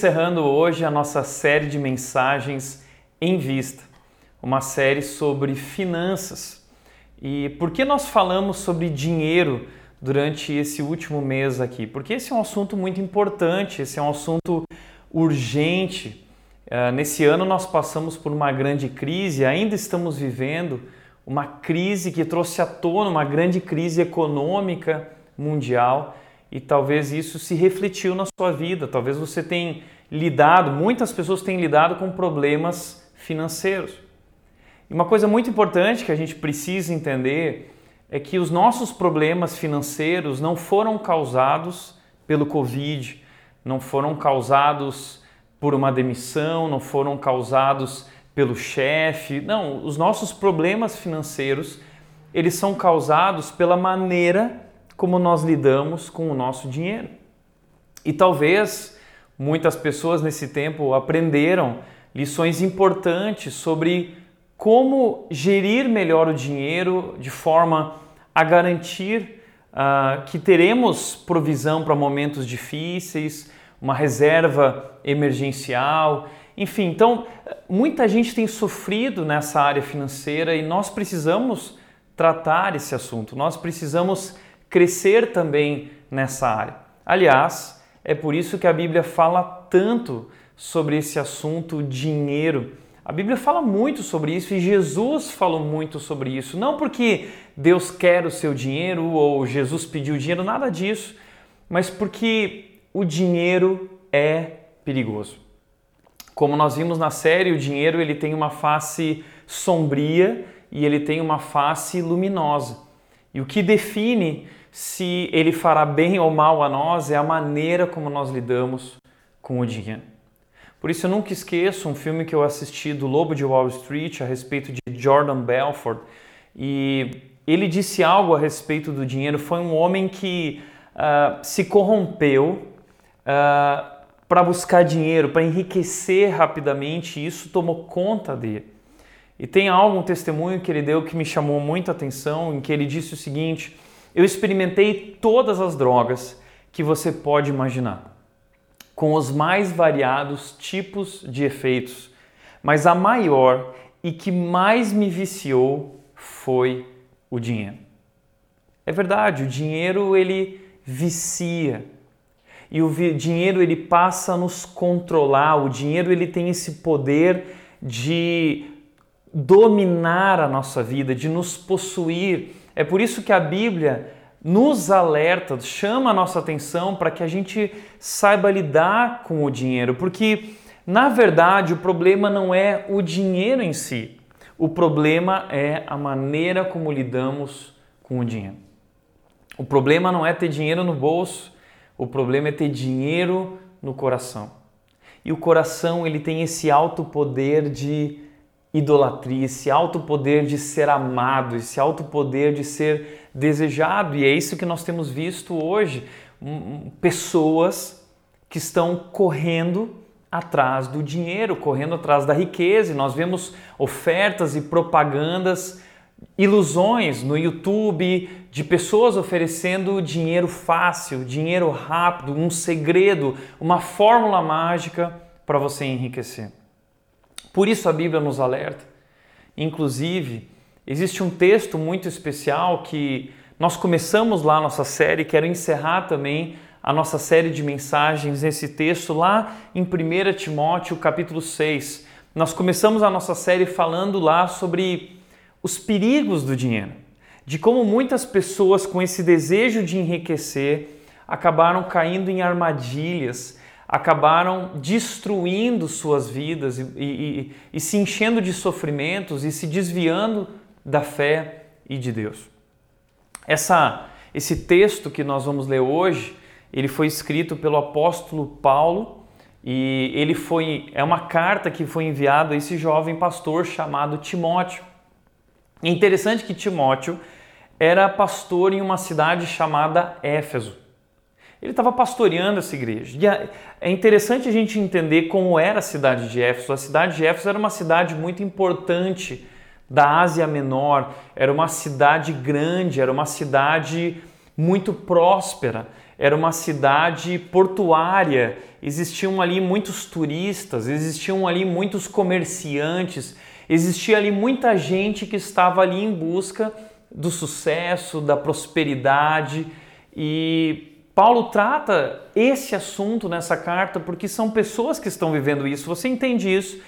encerrando hoje a nossa série de mensagens em vista, uma série sobre finanças. E por que nós falamos sobre dinheiro durante esse último mês aqui? Porque esse é um assunto muito importante, esse é um assunto urgente. Uh, nesse ano nós passamos por uma grande crise, ainda estamos vivendo uma crise que trouxe à tona uma grande crise econômica mundial e talvez isso se refletiu na sua vida. Talvez você tenha lidado, muitas pessoas têm lidado com problemas financeiros. E uma coisa muito importante que a gente precisa entender é que os nossos problemas financeiros não foram causados pelo Covid, não foram causados por uma demissão, não foram causados pelo chefe. Não, os nossos problemas financeiros, eles são causados pela maneira como nós lidamos com o nosso dinheiro. E talvez muitas pessoas nesse tempo aprenderam lições importantes sobre como gerir melhor o dinheiro de forma a garantir uh, que teremos provisão para momentos difíceis, uma reserva emergencial, enfim. Então, muita gente tem sofrido nessa área financeira e nós precisamos tratar esse assunto, nós precisamos crescer também nessa área. Aliás, é por isso que a Bíblia fala tanto sobre esse assunto dinheiro. A Bíblia fala muito sobre isso e Jesus falou muito sobre isso. Não porque Deus quer o seu dinheiro ou Jesus pediu dinheiro, nada disso, mas porque o dinheiro é perigoso. Como nós vimos na série, o dinheiro ele tem uma face sombria e ele tem uma face luminosa. E o que define se ele fará bem ou mal a nós é a maneira como nós lidamos com o dinheiro. Por isso eu nunca esqueço um filme que eu assisti do Lobo de Wall Street a respeito de Jordan Belfort e ele disse algo a respeito do dinheiro. Foi um homem que uh, se corrompeu uh, para buscar dinheiro, para enriquecer rapidamente e isso tomou conta dele. E tem algo, um testemunho que ele deu que me chamou muita atenção, em que ele disse o seguinte: eu experimentei todas as drogas que você pode imaginar, com os mais variados tipos de efeitos, mas a maior e que mais me viciou foi o dinheiro. É verdade, o dinheiro ele vicia. E o dinheiro ele passa a nos controlar, o dinheiro ele tem esse poder de dominar a nossa vida, de nos possuir. É por isso que a Bíblia nos alerta, chama a nossa atenção para que a gente saiba lidar com o dinheiro, porque na verdade o problema não é o dinheiro em si, o problema é a maneira como lidamos com o dinheiro. O problema não é ter dinheiro no bolso, o problema é ter dinheiro no coração. E o coração ele tem esse alto poder de idolatria, esse alto poder de ser amado, esse alto poder de ser desejado. E é isso que nós temos visto hoje: pessoas que estão correndo atrás do dinheiro, correndo atrás da riqueza. E nós vemos ofertas e propagandas, ilusões no YouTube de pessoas oferecendo dinheiro fácil, dinheiro rápido, um segredo, uma fórmula mágica para você enriquecer. Por isso a Bíblia nos alerta. Inclusive, existe um texto muito especial que nós começamos lá a nossa série, quero encerrar também a nossa série de mensagens nesse texto lá em 1 Timóteo, capítulo 6. Nós começamos a nossa série falando lá sobre os perigos do dinheiro, de como muitas pessoas com esse desejo de enriquecer acabaram caindo em armadilhas acabaram destruindo suas vidas e, e, e, se enchendo de sofrimentos e se desviando da fé e de Deus. Essa, esse texto que nós vamos ler hoje, ele foi escrito pelo apóstolo Paulo e ele foi é uma carta que foi enviada a esse jovem pastor chamado Timóteo. É interessante que Timóteo era pastor em uma cidade chamada Éfeso. Ele estava pastoreando essa igreja. E é interessante a gente entender como era a cidade de Éfeso. A cidade de Éfeso era uma cidade muito importante da Ásia Menor, era uma cidade grande, era uma cidade muito próspera. era uma cidade portuária, existiam ali muitos turistas, existiam ali muitos comerciantes, existia ali muita gente que estava ali em busca do sucesso, da prosperidade e Paulo trata esse assunto nessa carta porque são pessoas que estão vivendo isso. Você entende isso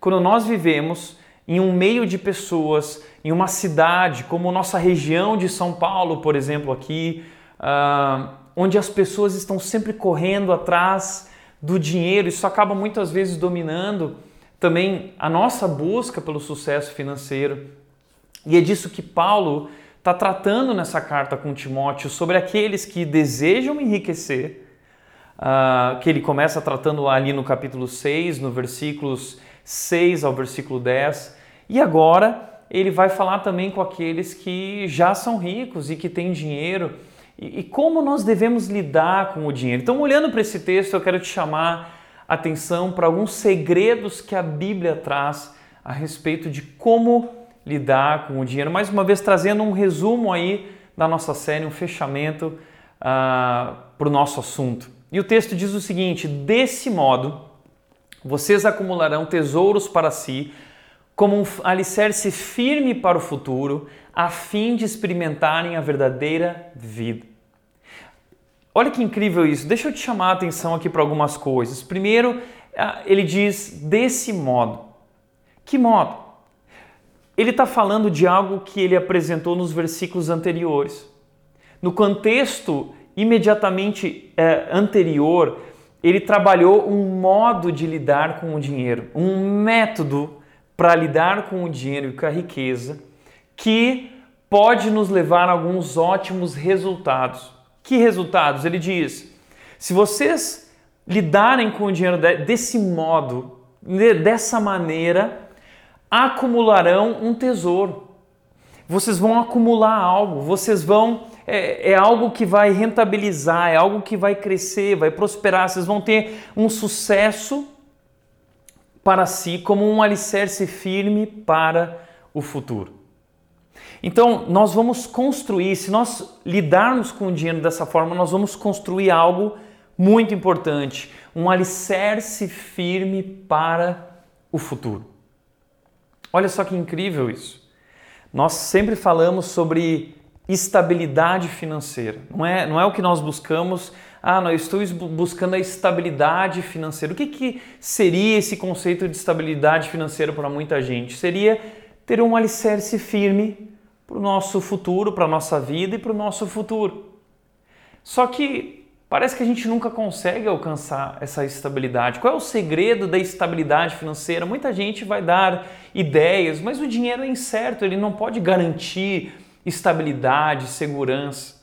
quando nós vivemos em um meio de pessoas, em uma cidade como nossa região de São Paulo, por exemplo, aqui. Uh, onde as pessoas estão sempre correndo atrás do dinheiro, isso acaba muitas vezes dominando também a nossa busca pelo sucesso financeiro. E é disso que Paulo está tratando nessa carta com Timóteo, sobre aqueles que desejam enriquecer, uh, que ele começa tratando ali no capítulo 6, no versículos 6 ao versículo 10, e agora ele vai falar também com aqueles que já são ricos e que têm dinheiro e, como nós devemos lidar com o dinheiro. Então, olhando para esse texto, eu quero te chamar a atenção para alguns segredos que a Bíblia traz a respeito de como lidar com o dinheiro. Mais uma vez, trazendo um resumo aí da nossa série, um fechamento uh, para o nosso assunto. E o texto diz o seguinte: desse modo, vocês acumularão tesouros para si, como um alicerce firme para o futuro, a fim de experimentarem a verdadeira vida. Olha que incrível isso. Deixa eu te chamar a atenção aqui para algumas coisas. Primeiro, ah, ele diz desse modo. Que modo? Ele está falando de algo que ele apresentou nos versículos anteriores. No contexto imediatamente eh, anterior, ele trabalhou um modo de lidar com o dinheiro, um método para lidar com o dinheiro e com a riqueza que pode nos levar a alguns ótimos resultados. Que resultados? Ele diz: se vocês lidarem com o dinheiro desse modo, dessa maneira, acumularão um tesouro. Vocês vão acumular algo, vocês vão. É, é, algo que vai rentabilizar, é algo que vai crescer, vai prosperar, vocês vão ter um sucesso para si como um alicerce firme para o futuro. Então, nós vamos construir, se nós lidarmos com o dinheiro dessa forma, nós vamos construir algo muito importante, um alicerce firme para o futuro. Olha só que incrível isso. Nós sempre falamos sobre estabilidade financeira. Não é, não é o que nós buscamos. Ah, não, eu estou buscando a estabilidade financeira. O que, que seria esse conceito de estabilidade financeira para muita gente? Seria ter um alicerce firme para o nosso futuro, para a nossa vida e para o nosso futuro. Só que parece que a gente nunca consegue alcançar essa estabilidade. Qual é o segredo da estabilidade financeira? Muita gente vai dar ideias, mas o dinheiro é incerto, ele não pode garantir estabilidade, segurança.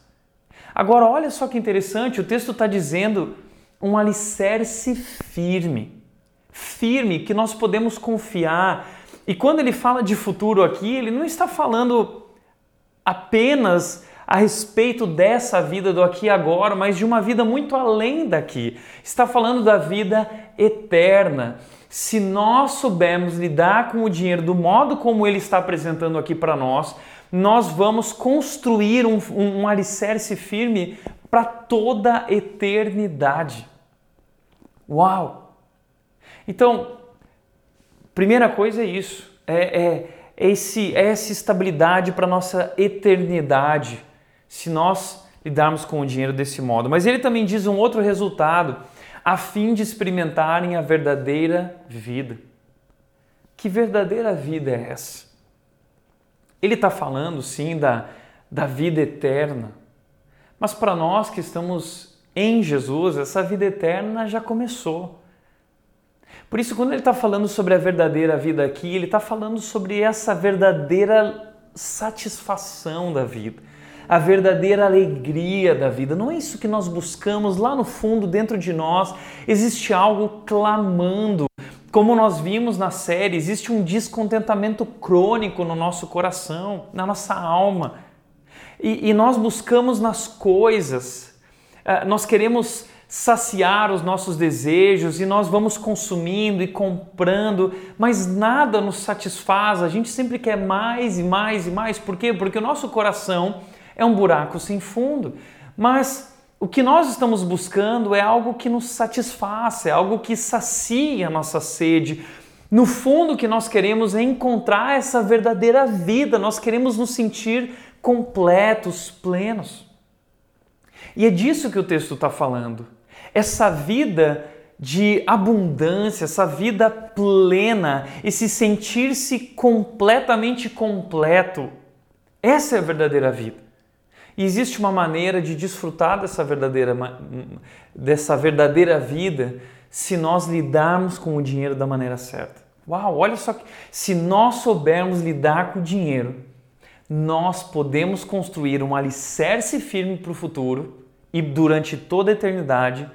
Agora, olha só que interessante, o texto está dizendo um alicerce firme. Firme, que nós podemos confiar. E quando ele fala de futuro aqui, ele não está falando apenas a respeito dessa vida do aqui e agora, mas de uma vida muito além daqui. Está falando da vida eterna. Se nós soubermos lidar com o dinheiro do modo como ele está apresentando aqui para nós, nós vamos construir um, um, um alicerce firme para toda a eternidade. Uau! Então, primeira coisa é isso. É, é esse, essa estabilidade para nossa eternidade, se nós lidarmos com o dinheiro desse modo. Mas ele também diz um outro resultado, a fim de experimentarem a verdadeira vida. Que verdadeira vida é essa? Ele está falando, sim, da, da vida eterna. Mas para nós que estamos em Jesus, essa vida eterna já começou. Por isso, quando ele está falando sobre a verdadeira vida aqui, ele está falando sobre essa verdadeira satisfação da vida, a verdadeira alegria da vida. Não é isso que nós buscamos lá no fundo, dentro de nós. Existe algo clamando. Como nós vimos na série, existe um descontentamento crônico no nosso coração, na nossa alma. E, e nós buscamos nas coisas, uh, nós queremos saciar os nossos desejos e nós vamos consumindo e comprando, mas nada nos satisfaz. A gente sempre quer mais e mais e mais. Por quê? Porque o nosso coração é um buraco sem fundo. Mas O que nós estamos buscando é algo que nos satisfaça, é algo que sacia a nossa sede. No fundo, o que nós queremos é encontrar essa verdadeira vida, nós queremos nos sentir completos, plenos. E é disso que o texto está falando. Essa vida de abundância, essa vida plena, esse sentir-se completamente completo. Essa é a verdadeira vida. E existe uma maneira de desfrutar dessa verdadeira, dessa verdadeira vida se nós lidarmos com o dinheiro da maneira certa. Uau, olha só que se nós soubermos lidar com o dinheiro, nós podemos construir um alicerce firme para o futuro e durante toda a eternidade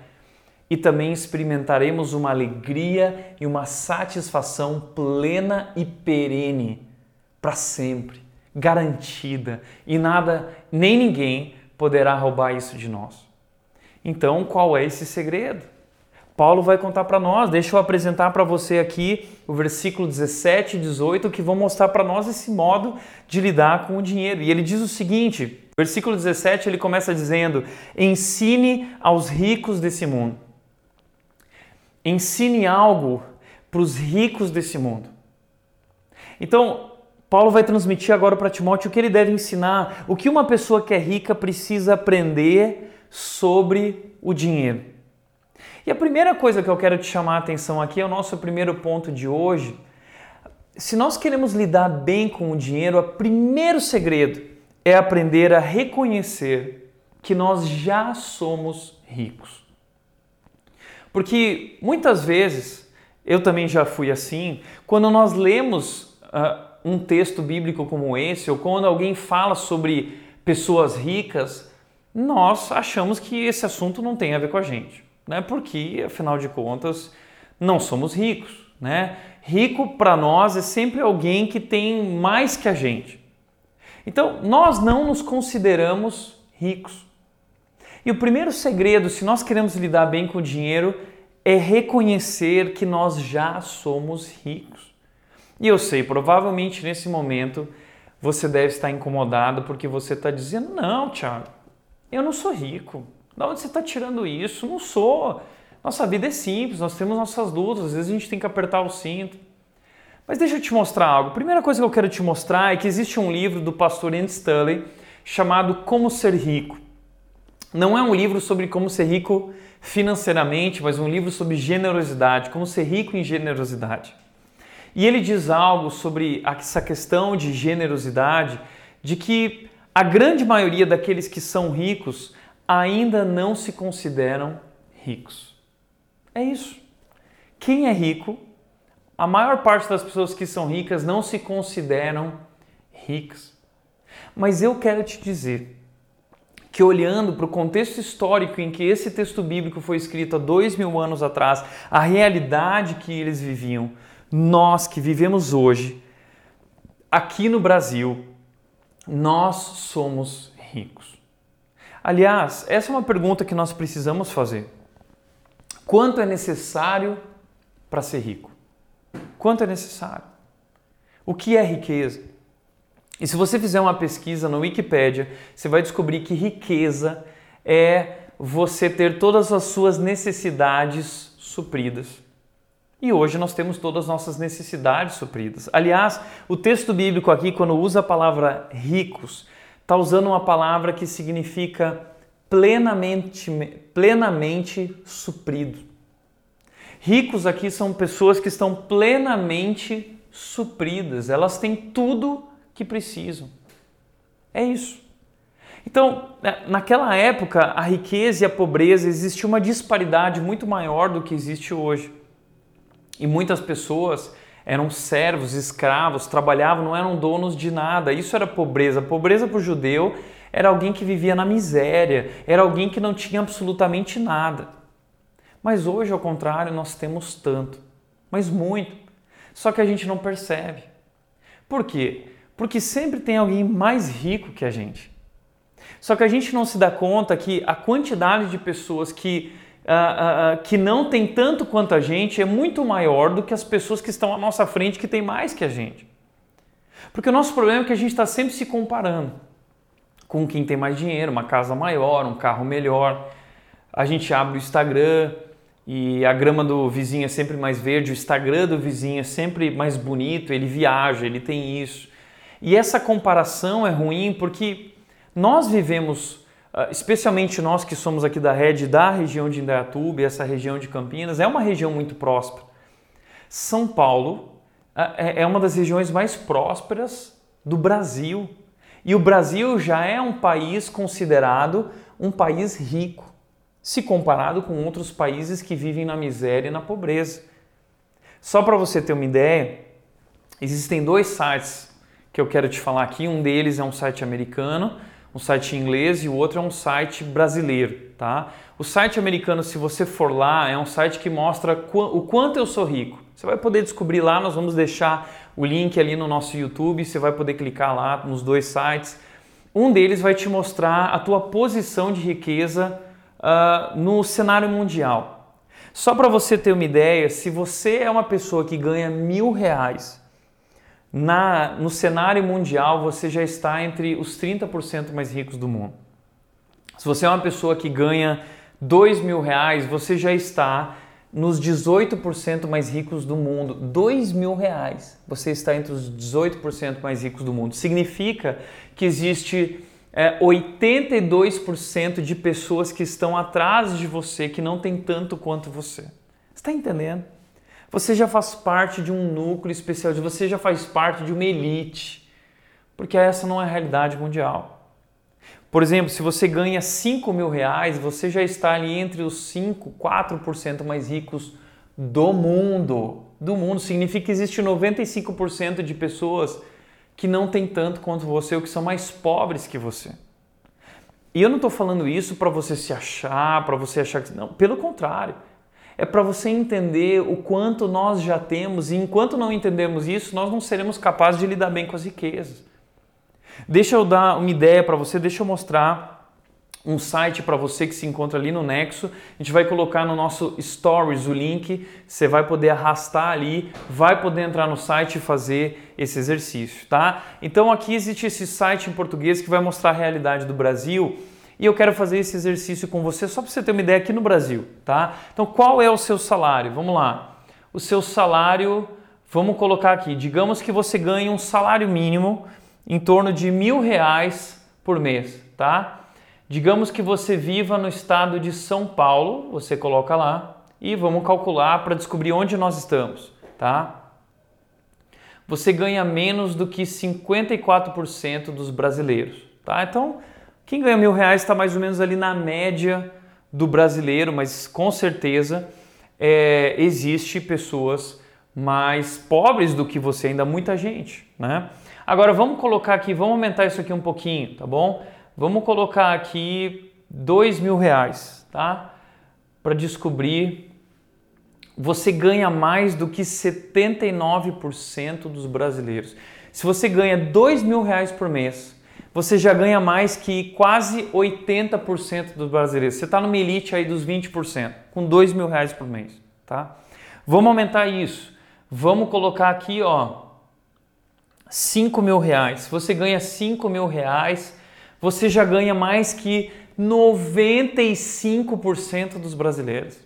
e também experimentaremos uma alegria e uma satisfação plena e perene para sempre, garantida, e nada nem ninguém poderá roubar isso de nós. Então, qual é esse segredo? Paulo vai contar para nós, deixa eu apresentar para você aqui o versículo 17 e 18 que vão mostrar para nós esse modo de lidar com o dinheiro. E ele diz o seguinte: versículo 17 ele começa dizendo: Ensine aos ricos desse mundo ensine algo para os ricos desse mundo. Então, Paulo vai transmitir agora para Timóteo o que ele deve ensinar, o que uma pessoa que é rica precisa aprender sobre o dinheiro. E a primeira coisa que eu quero te chamar a atenção aqui é o nosso primeiro ponto de hoje. Se nós queremos lidar bem com o dinheiro, o primeiro segredo é aprender a reconhecer que nós já somos ricos. Porque muitas vezes, eu também já fui assim, quando nós lemos uh, um texto bíblico como esse, ou quando alguém fala sobre pessoas ricas, nós achamos que esse assunto não tem a ver com a gente, né? Porque, afinal de contas, não somos ricos, né? Rico para nós é sempre alguém que tem mais que a gente. Então, nós não nos consideramos ricos. E o primeiro segredo, se nós queremos lidar bem com o dinheiro, é reconhecer que nós já somos ricos. E eu sei, provavelmente nesse momento você deve estar incomodado porque você está dizendo: Não, Tiago, eu não sou rico. De onde você está tirando isso? Não sou. Nossa vida é simples, nós temos nossas lutas, às vezes a gente tem que apertar o cinto. Mas deixa eu te mostrar algo. A primeira coisa que eu quero te mostrar é que existe um livro do pastor Andy Stanley chamado Como Ser Rico. Não é um livro sobre como ser rico financeiramente, mas um livro sobre generosidade, como ser rico em generosidade. E ele diz algo sobre essa questão de generosidade, de que a grande maioria daqueles que são ricos ainda não se consideram ricos. É isso. Quem é rico, a maior parte das pessoas que são ricas não se consideram ricas. Mas eu quero te dizer que olhando para o contexto histórico em que esse texto bíblico foi escrito há dois mil anos atrás, a realidade que eles viviam, nós que vivemos hoje, aqui no Brasil, nós somos ricos. Aliás, essa é uma pergunta que nós precisamos fazer. Quanto é necessário para ser rico? Quanto é necessário? O que é riqueza? E se você fizer uma pesquisa no Wikipedia, você vai descobrir que riqueza é você ter todas as suas necessidades supridas. E hoje nós temos todas as nossas necessidades supridas. Aliás, o texto bíblico aqui, quando usa a palavra ricos, está usando uma palavra que significa plenamente, plenamente suprido. Ricos aqui são pessoas que estão plenamente supridas, elas têm tudo que precisam. É isso. Então, né, naquela época, a riqueza e a pobreza existia uma disparidade muito maior do que existe hoje. E muitas pessoas eram servos, escravos, trabalhavam, não eram donos de nada. Isso era pobreza. Pobreza para o judeu era alguém que vivia na miséria, era alguém que não tinha absolutamente nada. Mas hoje, ao contrário, nós temos tanto, mas muito. Só que a gente não percebe. Por quê? Porque sempre tem alguém mais rico que a gente. Só que a gente não se dá conta que a quantidade de pessoas que, uh, uh, que não tem tanto quanto a gente é muito maior do que as pessoas que estão à nossa frente que tem mais que a gente. Porque o nosso problema é que a gente está sempre se comparando com quem tem mais dinheiro, uma casa maior, um carro melhor. a gente abre o Instagram e a grama do vizinho é sempre mais verde, o Instagram do vizinho é sempre mais bonito, ele viaja, ele tem isso. E essa comparação é ruim porque nós vivemos, especialmente nós que somos aqui da rede da região de Indaiatuba, essa região de Campinas, é uma região muito próspera. São Paulo ah, é, é uma das regiões mais prósperas do Brasil. E o Brasil já é um país considerado um país rico, se comparado com outros países que vivem na miséria e na pobreza. Só para você ter uma ideia, existem dois sites que eu quero te falar aqui. Um deles é um site americano, um site inglês e o outro é um site brasileiro, tá? O site americano, se você for lá, é um site que mostra o quanto eu sou rico. Você vai poder descobrir lá, nós vamos deixar o link ali no nosso YouTube, você vai poder clicar lá nos dois sites. Um deles vai te mostrar a tua posição de riqueza uh, no cenário mundial. Só para você ter uma ideia, se você é uma pessoa que ganha mil reais, na, no cenário mundial você já está entre os 30% mais ricos do mundo. Se você é uma pessoa que ganha dois mil reais, você já está nos 18% mais ricos do mundo. Dois mil reais, você está entre os 18% mais ricos do mundo. Significa que existe é, 82% de pessoas que estão atrás de você que não tem tanto quanto você. Está entendendo? Você já faz parte de um núcleo especial, você já faz parte de uma elite, porque essa não é a realidade mundial. Por exemplo, se você ganha 5 mil reais, você já está ali entre os 5, 4% mais ricos do mundo. Do mundo significa que existe 95% de pessoas que não têm tanto quanto você ou que são mais pobres que você. E eu não estou falando isso para você se achar, para você achar que. Não, pelo contrário. É para você entender o quanto nós já temos e enquanto não entendemos isso, nós não seremos capazes de lidar bem com as riquezas. Deixa eu dar uma ideia para você, deixa eu mostrar um site para você que se encontra ali no Nexo. A gente vai colocar no nosso Stories o link, você vai poder arrastar ali, vai poder entrar no site e fazer esse exercício, tá? Então aqui existe esse site em português que vai mostrar a realidade do Brasil. E eu quero fazer esse exercício com você só para você ter uma ideia aqui no Brasil, tá? Então, qual é o seu salário? Vamos lá. O seu salário, vamos colocar aqui. Digamos que você ganha um salário mínimo em torno de mil reais por mês, tá? Digamos que você viva no estado de São Paulo, você coloca lá e vamos calcular para descobrir onde nós estamos, tá? Você ganha menos do que 54% dos brasileiros, tá? Então, quem ganha mil reais está mais ou menos ali na média do brasileiro, mas com certeza é, existe pessoas mais pobres do que você, ainda muita gente, né? Agora vamos colocar aqui, vamos aumentar isso aqui um pouquinho, tá bom? Vamos colocar aqui dois mil reais, tá? Para descobrir, você ganha mais do que 79% dos brasileiros. Se você ganha dois mil reais por mês, você já ganha mais que quase 80% dos brasileiros. Você está numa elite aí dos 20%, com dois mil reais por mês, tá? Vamos aumentar isso. Vamos colocar aqui, ó, 5 mil reais. Se você ganha 5 mil reais, você já ganha mais que 95% dos brasileiros.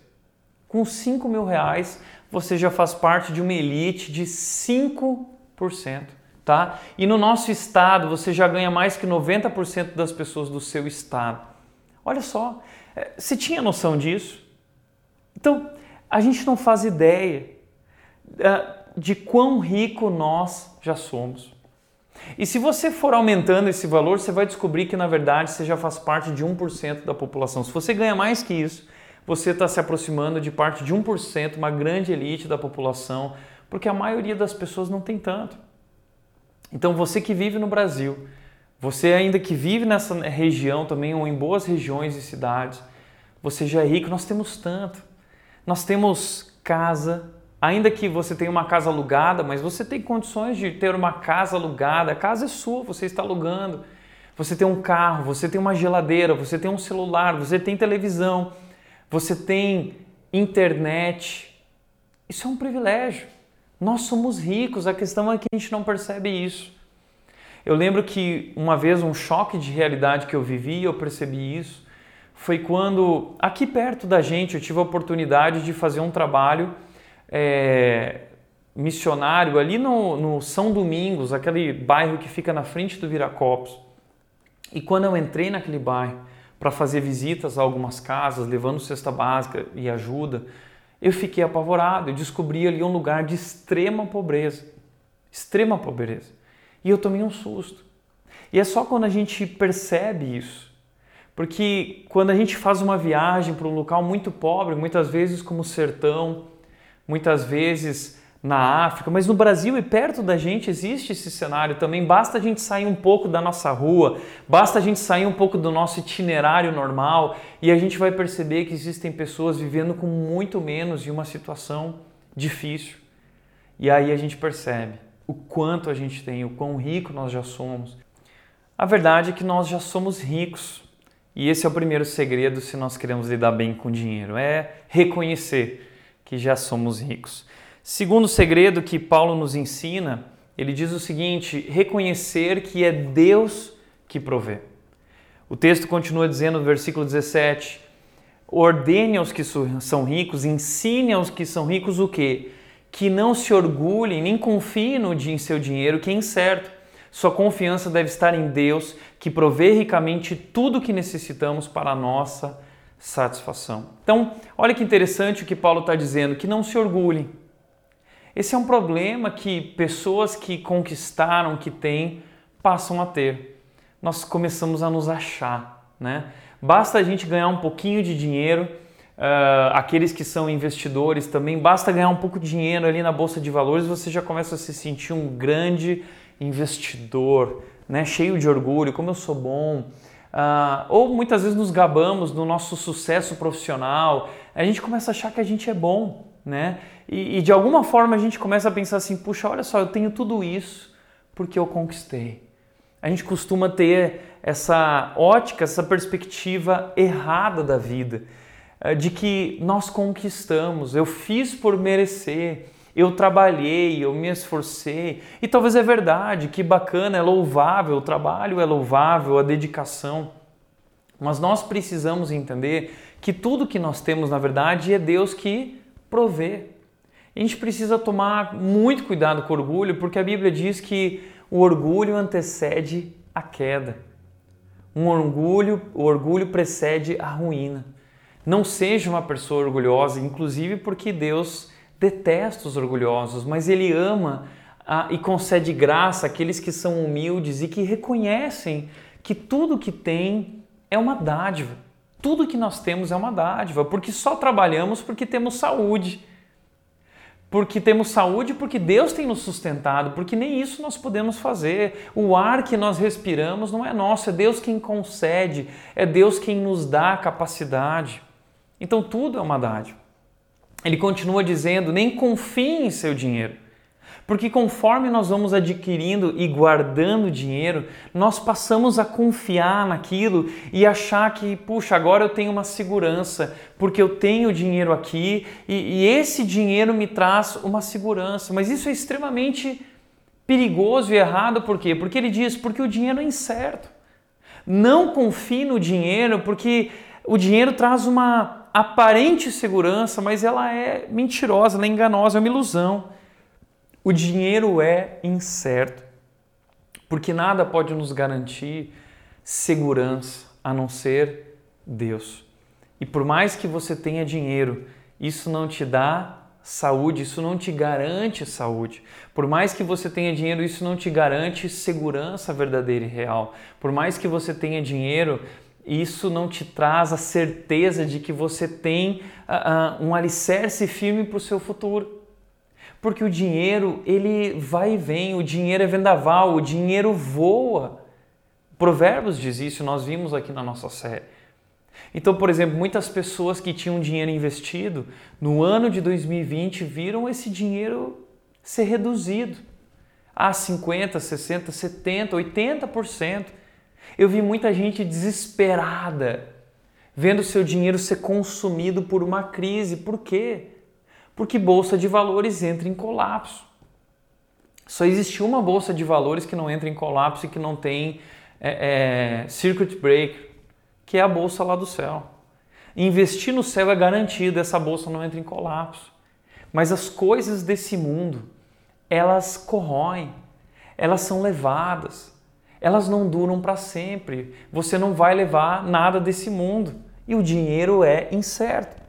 Com 5 mil reais, você já faz parte de uma elite de 5%. Tá? E no nosso estado, você já ganha mais que 90% das pessoas do seu estado. Olha só, é, você tinha noção disso? Então, a gente não faz ideia é, de quão rico nós já somos. E se você for aumentando esse valor, você vai descobrir que na verdade você já faz parte de 1% da população. Se você ganha mais que isso, você está se aproximando de parte de 1%, uma grande elite da população, porque a maioria das pessoas não tem tanto. Então você que vive no Brasil, você ainda que vive nessa região também, ou em boas regiões e cidades, você já é rico, nós temos tanto. Nós temos casa, Ainda que você tenha uma casa alugada, mas você tem condições de ter uma casa alugada, a casa é sua, você está alugando. Você tem um carro, você tem uma geladeira, você tem um celular, você tem televisão, você tem internet. Isso é um privilégio. Nós somos ricos, a questão é que a gente não percebe isso. Eu lembro que uma vez um choque de realidade que eu vivi, eu percebi isso, foi quando, aqui perto da gente, eu tive a oportunidade de fazer um trabalho é, missionário ali no, no, São Domingos, aquele bairro que fica na frente do Viracopos. E quando eu entrei naquele bairro para fazer visitas a algumas casas, levando cesta básica e ajuda, eu fiquei apavorado. Eu descobri ali um lugar de extrema pobreza. Extrema pobreza. E eu tomei um susto. E é só quando a gente percebe isso porque quando a gente faz uma viagem para um local muito pobre, muitas vezes como sertão, muitas vezes na África, mas no Brasil e perto da gente existe esse cenário também. Basta a gente sair um pouco da nossa rua, basta a gente sair um pouco do nosso itinerário normal e a gente vai perceber que existem pessoas vivendo com muito menos em uma situação difícil. E aí a gente percebe o quanto a gente tem, o quão rico nós já somos. A verdade é que nós já somos ricos e esse é o primeiro segredo se nós queremos lidar bem com dinheiro, é reconhecer que já somos ricos. Segundo segredo que Paulo nos ensina, ele diz o seguinte: reconhecer que é Deus que provê. O texto continua dizendo no versículo 17: ordene aos que são ricos, ensine aos que são ricos o quê? Que não se orgulhem nem confiem no, em seu dinheiro, que é incerto sua confiança deve estar em Deus, que provê ricamente tudo o que necessitamos para a nossa satisfação. Então, olha que interessante o que Paulo está dizendo: que não se orgulhem. Esse é um problema que pessoas que conquistaram, que têm, passam a ter. Nós começamos a nos achar, né? Basta a gente ganhar um pouquinho de dinheiro, uh, aqueles que são investidores também, basta ganhar um pouco de dinheiro ali na bolsa de valores, você já começa a se sentir um grande investidor, né, cheio de orgulho, como eu sou bom. Uh, ou muitas vezes nos gabamos do nosso sucesso profissional, a gente começa a achar que a gente é bom, né? E, e de alguma forma a gente começa a pensar assim: puxa, olha só, eu tenho tudo isso porque eu conquistei. A gente costuma ter essa ótica, essa perspectiva errada da vida, eh, de que nós conquistamos, eu fiz por merecer, eu trabalhei, eu me esforcei. E talvez é verdade, que bacana, é louvável, o trabalho é louvável, a dedicação. Mas nós precisamos entender que tudo que nós temos, na verdade, é Deus que provê. A gente precisa tomar muito cuidado com o orgulho, porque a Bíblia diz que o orgulho antecede a queda. Um orgulho, o orgulho precede a ruína. Não seja uma pessoa orgulhosa, inclusive porque Deus detesta os orgulhosos, mas ele ama ah, e concede graça àqueles que são humildes e que reconhecem que tudo que tem é uma dádiva. Tudo que nós temos é uma dádiva, porque só trabalhamos porque temos saúde. Porque temos saúde, porque Deus tem nos sustentado, porque nem isso nós podemos fazer. O ar que nós respiramos não é nosso, é Deus quem concede, é Deus quem nos dá a capacidade. Então tudo é uma dádiva ele continua dizendo: nem confie em seu dinheiro. Porque conforme nós vamos adquirindo e guardando dinheiro, nós passamos a confiar naquilo e achar que, puxa, agora eu tenho uma segurança, porque eu tenho dinheiro aqui e, e esse dinheiro me traz uma segurança. Mas isso é extremamente perigoso e errado, por quê? Porque ele diz: porque o dinheiro é incerto. Não confie no dinheiro, porque o dinheiro traz uma aparente segurança, mas ela é mentirosa, ela é enganosa, é uma ilusão. O dinheiro é incerto, porque nada pode nos garantir segurança a não ser Deus. E por mais que você tenha dinheiro, isso não te dá saúde, isso não te garante saúde. Por mais que você tenha dinheiro, isso não te garante segurança verdadeira e real. Por mais que você tenha dinheiro, isso não te traz a certeza de que você tem uh, um alicerce firme para o seu futuro. Porque o dinheiro, ele vai e vem, o dinheiro é vendaval, o dinheiro voa. Provérbios diz isso, nós vimos aqui na nossa série. Então, por exemplo, muitas pessoas que tinham dinheiro investido no ano de 2020 viram esse dinheiro ser reduzido a 50, 60, 70, 80%. Eu vi muita gente desesperada, vendo seu dinheiro ser consumido por uma crise. Por quê? Porque bolsa de valores entra em colapso. Só existe uma bolsa de valores que não entra em colapso e que não tem é, é, circuit breaker, que é a bolsa lá do céu. Investir no céu é garantido, essa bolsa não entra em colapso. Mas as coisas desse mundo, elas corroem, elas são levadas, elas não duram para sempre. Você não vai levar nada desse mundo e o dinheiro é incerto.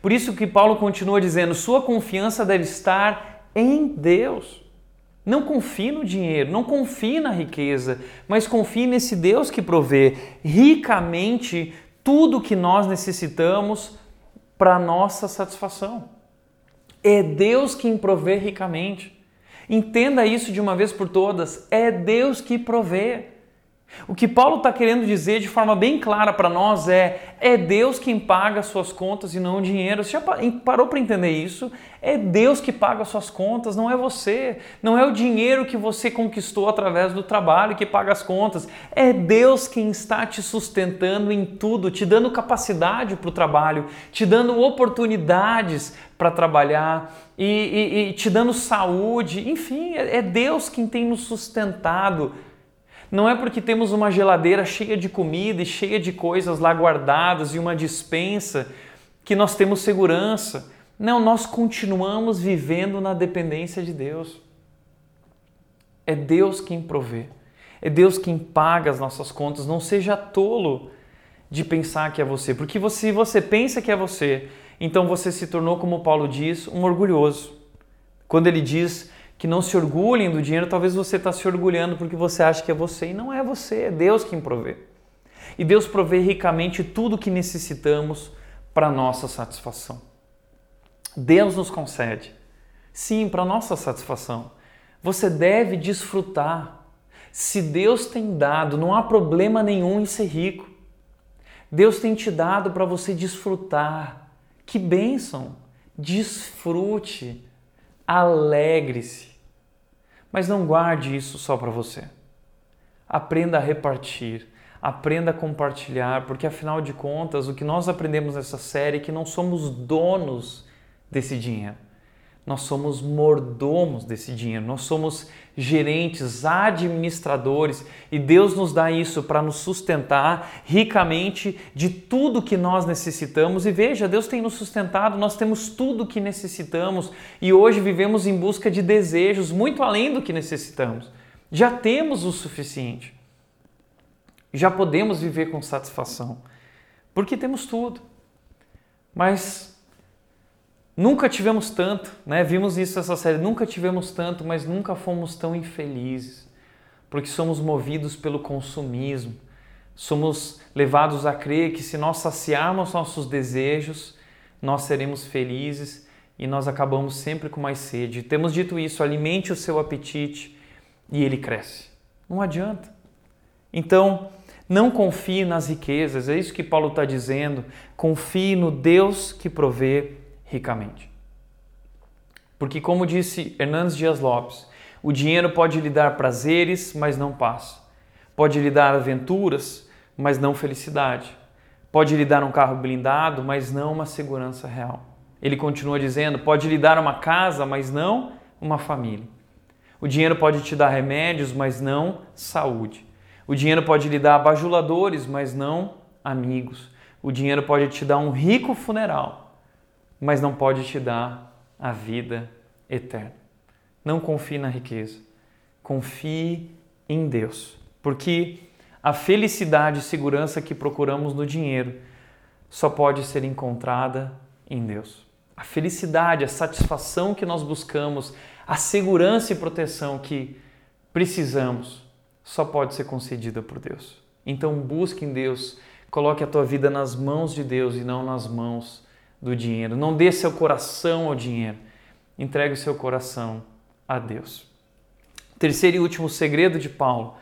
Por isso que Paulo continua dizendo: sua confiança deve estar em Deus. Não confie no dinheiro, não confie na riqueza, mas confie nesse Deus que provê ricamente tudo que nós necessitamos para nossa satisfação. É Deus quem provê ricamente. Entenda isso de uma vez por todas: é Deus que provê. O que Paulo está querendo dizer de forma bem clara para nós é: é Deus quem paga as suas contas e não o dinheiro. Você já parou para entender isso? É Deus que paga as suas contas, não é você. Não é o dinheiro que você conquistou através do trabalho que paga as contas. É Deus quem está te sustentando em tudo, te dando capacidade para o trabalho, te dando oportunidades para trabalhar e, e, e, te dando saúde. Enfim, é, é Deus quem tem nos sustentado não é porque temos uma geladeira cheia de comida e cheia de coisas lá guardadas e uma dispensa que nós temos segurança. Não, nós continuamos vivendo na dependência de Deus. É Deus quem provê. É Deus quem paga as nossas contas. Não seja tolo de pensar que é você, porque se você pensa que é você, então você se tornou, como Paulo diz, um orgulhoso. Quando ele diz que não se orgulhem do dinheiro, talvez você está se orgulhando porque você acha que é você e não é você, é Deus quem provê. E Deus provê ricamente tudo o que necessitamos para nossa satisfação. Deus nos concede, sim, para nossa satisfação. Você deve desfrutar. Se Deus tem dado, não há problema nenhum em ser rico. Deus tem te dado para você desfrutar. Que bênção! Desfrute, alegre-se. Mas não guarde isso só para você. Aprenda a repartir, aprenda a compartilhar, porque afinal de contas, o que nós aprendemos nessa série é que não somos donos desse dinheiro. Nós somos mordomos desse dinheiro, nós somos gerentes, administradores e Deus nos dá isso para nos sustentar ricamente de tudo que nós necessitamos. E veja, Deus tem nos sustentado, nós temos tudo que necessitamos e hoje vivemos em busca de desejos muito além do que necessitamos. Já temos o suficiente, já podemos viver com satisfação, porque temos tudo. Mas Nunca tivemos tanto, né? Vimos isso nessa série. Nunca tivemos tanto, mas nunca fomos tão infelizes, porque somos movidos pelo consumismo. Somos levados a crer que se nós saciarmos nossos desejos, nós seremos felizes e nós acabamos sempre com mais sede. Temos dito isso: alimente o seu apetite e ele cresce. Não adianta. Então, não confie nas riquezas, é isso que Paulo está dizendo. Confie no Deus que provê ricamente. Porque, como disse Hernandes Dias Lopes, o dinheiro pode lhe dar prazeres, mas não paz. Pode lhe dar aventuras, mas não felicidade. Pode lhe dar um carro blindado, mas não uma segurança real. Ele continua dizendo: pode lhe dar uma casa, mas não uma família. O dinheiro pode te dar remédios, mas não saúde. O dinheiro pode lhe dar bajuladores, mas não amigos. O dinheiro pode te dar um rico funeral, mas não pode te dar a vida eterna. Não confie na riqueza, confie em Deus, porque a felicidade e segurança que procuramos no dinheiro só pode ser encontrada em Deus. A felicidade, a satisfação que nós buscamos, a segurança e proteção que precisamos só pode ser concedida por Deus. Então busque em Deus, coloque a tua vida nas mãos de Deus e não nas mãos do dinheiro. Não dê seu coração ao dinheiro. Entregue o seu coração a Deus. Terceiro e último segredo de Paulo,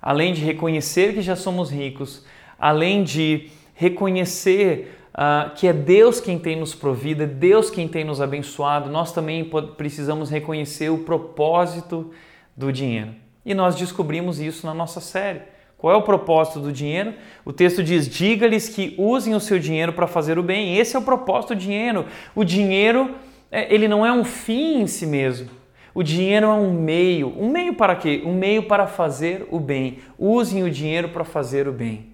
além de reconhecer que já somos ricos, além de reconhecer uh, que é Deus quem tem nos provido, é Deus quem tem nos abençoado, nós também precisamos reconhecer o propósito do dinheiro. E nós descobrimos isso na nossa série. Qual é o propósito do dinheiro? O texto diz: diga-lhes que usem o seu dinheiro para fazer o bem. Esse é o propósito do dinheiro. O dinheiro, é, ele não é um fim em si mesmo. O dinheiro é um meio. Um meio para quê? Um meio para fazer o bem. Usem o dinheiro para fazer o bem.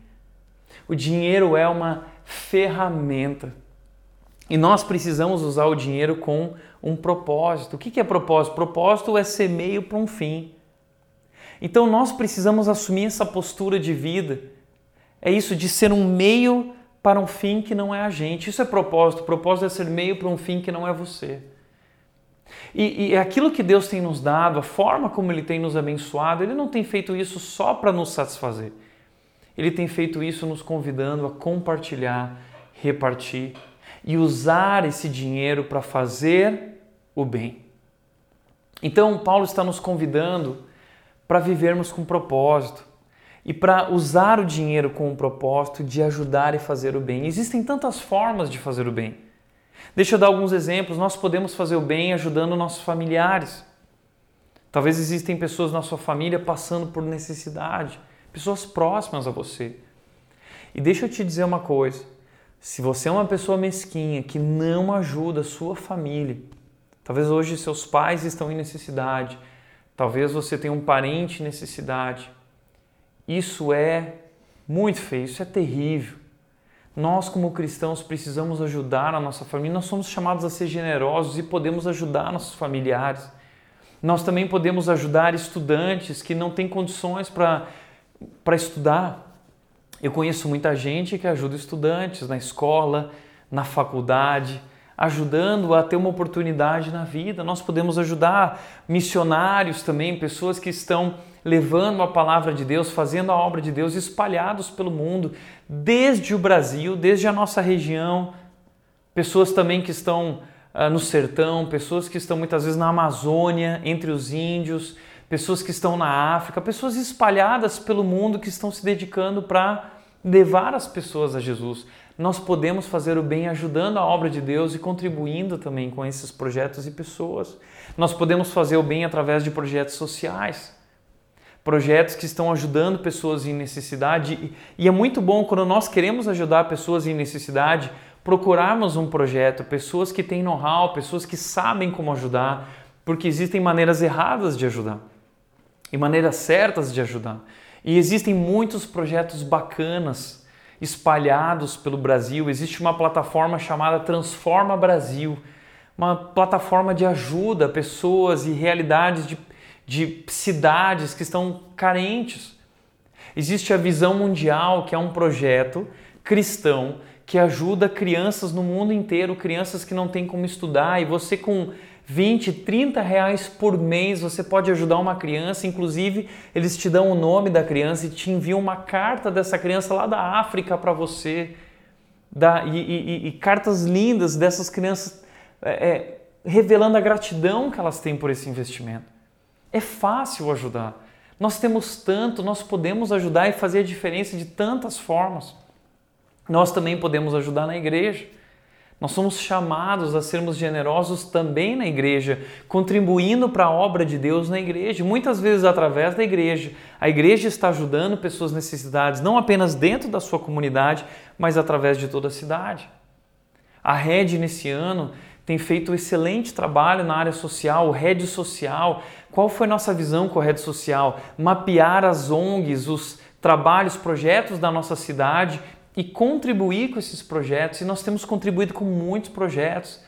O dinheiro é uma ferramenta. E nós precisamos usar o dinheiro com um propósito. O que é propósito? Propósito é ser meio para um fim. Então nós precisamos assumir essa postura de vida. É isso de ser um meio para um fim que não é a gente. Isso é propósito. Propósito é ser meio para um fim que não é você. E, e aquilo que Deus tem nos dado, a forma como Ele tem nos abençoado, Ele não tem feito isso só para nos satisfazer. Ele tem feito isso nos convidando a compartilhar, repartir e usar esse dinheiro para fazer o bem. Então, Paulo está nos convidando para vivermos com propósito e para usar o dinheiro com o propósito de ajudar e fazer o bem. Existem tantas formas de fazer o bem. Deixa eu dar alguns exemplos. Nós podemos fazer o bem ajudando nossos familiares. Talvez existem pessoas na sua família passando por necessidade, pessoas próximas a você. E deixa eu te dizer uma coisa: se você é uma pessoa mesquinha que não ajuda a sua família, talvez hoje seus pais estão em necessidade, talvez você tenha um parente em necessidade, isso é muito feio, isso é terrível. Nós, como cristãos, precisamos ajudar a nossa família. Nós somos chamados a ser generosos e podemos ajudar nossos familiares. Nós também podemos ajudar estudantes que não têm condições para estudar. Eu conheço muita gente que ajuda estudantes na escola, na faculdade, ajudando a ter uma oportunidade na vida. Nós podemos ajudar missionários também, pessoas que estão levando a palavra de Deus, fazendo a obra de Deus, espalhados pelo mundo, desde o Brasil, desde a nossa região. Pessoas também que estão uh, no sertão, pessoas que estão muitas vezes na Amazônia, entre os índios, pessoas que estão na África, pessoas espalhadas pelo mundo que estão se dedicando para levar as pessoas a Jesus. Nós podemos fazer o bem ajudando a obra de Deus e contribuindo também com esses projetos e pessoas. Nós podemos fazer o bem através de projetos sociais. Projetos que estão ajudando pessoas em necessidade. E é muito bom quando nós queremos ajudar pessoas em necessidade, procurarmos um projeto, pessoas que têm know-how, pessoas que sabem como ajudar, porque existem maneiras erradas de ajudar e maneiras certas de ajudar. E existem muitos projetos bacanas espalhados pelo Brasil. Existe uma plataforma chamada Transforma Brasil, uma plataforma de ajuda a pessoas e realidades de, de cidades que estão carentes. Existe a Visão Mundial, que é um projeto cristão que ajuda crianças no mundo inteiro, crianças que não têm como estudar, e você com 20, 30 reais por mês você pode ajudar uma criança. Inclusive, eles te dão o nome da criança e te enviam uma carta dessa criança lá da África para você. Da, e, e, e, cartas lindas dessas crianças é, é, revelando a gratidão que elas têm por esse investimento. É fácil ajudar. Nós temos tanto, nós podemos ajudar e fazer a diferença de tantas formas. Nós também podemos ajudar na igreja. Nós somos chamados a sermos generosos também na igreja, contribuindo para a obra de Deus na igreja, muitas vezes através da igreja. A igreja está ajudando pessoas necessidades, não apenas dentro da sua comunidade, mas através de toda a cidade. A Rede, nesse ano, tem feito um excelente trabalho na área social, Rede Social. Qual foi nossa visão com a Rede Social? Mapear as ONGs, os trabalhos, projetos da nossa cidade e contribuir com esses projetos. E nós temos contribuído com muitos projetos.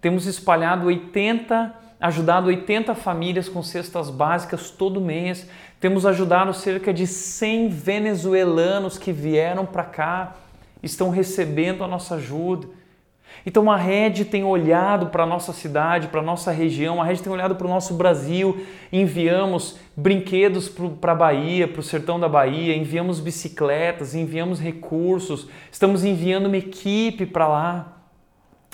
Temos espalhado 80, ajudado 80 famílias com cestas básicas todo mês. Temos ajudado cerca de 100 venezuelanos que vieram para cá, estão recebendo a nossa ajuda. Então a rede tem olhado para a nossa cidade, para a nossa região, a rede tem olhado para o nosso Brasil, enviamos brinquedos para a Bahia, para o sertão da Bahia, enviamos bicicletas, enviamos recursos, estamos enviando uma equipe para lá.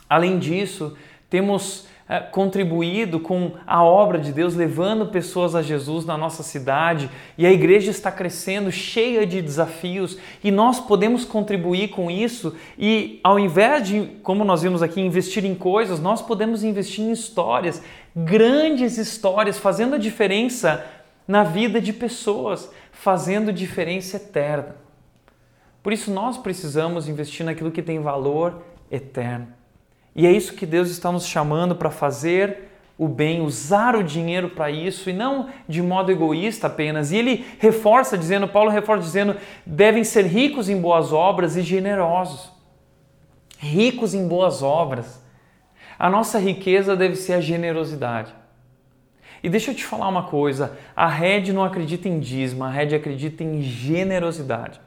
Além disso, temos contribuído com a obra de Deus, levando pessoas a Jesus na nossa cidade e a igreja está crescendo, cheia de desafios e nós podemos contribuir com isso e ao invés de, como nós vimos aqui, investir em coisas, nós podemos investir em histórias, grandes histórias, fazendo a diferença na vida de pessoas, fazendo diferença eterna. Por isso nós precisamos investir naquilo que tem valor eterno. E é isso que Deus está nos chamando para fazer o bem, usar o dinheiro para isso e não de modo egoísta apenas. E ele reforça dizendo, Paulo reforça dizendo, devem ser ricos em boas obras e generosos. ricos em boas obras. A nossa riqueza deve ser a generosidade. E deixa eu te falar uma coisa: a Red não acredita em dízimo, a Red acredita em generosidade.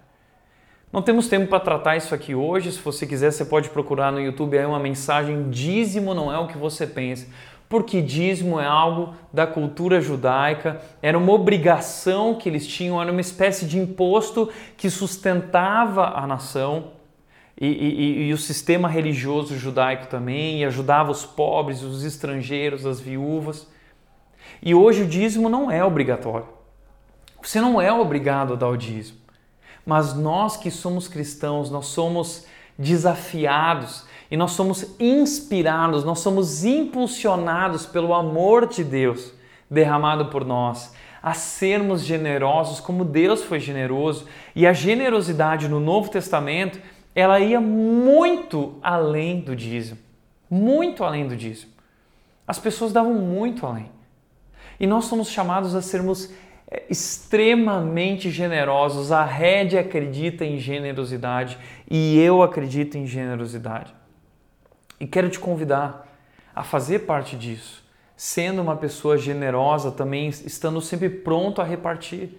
Não temos tempo para tratar isso aqui hoje. Se você quiser, você pode procurar no YouTube aí uma mensagem: dízimo não é o que você pensa. Porque dízimo é algo da cultura judaica, era uma obrigação que eles tinham, era uma espécie de imposto que sustentava a nação e, e, e o sistema religioso judaico também, e ajudava os pobres, os estrangeiros, as viúvas. E hoje o dízimo não é obrigatório. Você não é obrigado a dar o dízimo. Mas nós que somos cristãos, nós somos desafiados e nós somos inspirados, nós somos impulsionados pelo amor de Deus derramado por nós a sermos generosos como Deus foi generoso. E a generosidade no Novo Testamento, ela ia muito além do dízimo. Muito além do dízimo. As pessoas davam muito além. E nós somos chamados a sermos extremamente generosos. A Red acredita em generosidade e eu acredito em generosidade. E quero te convidar a fazer parte disso, sendo uma pessoa generosa, também estando sempre pronto a repartir.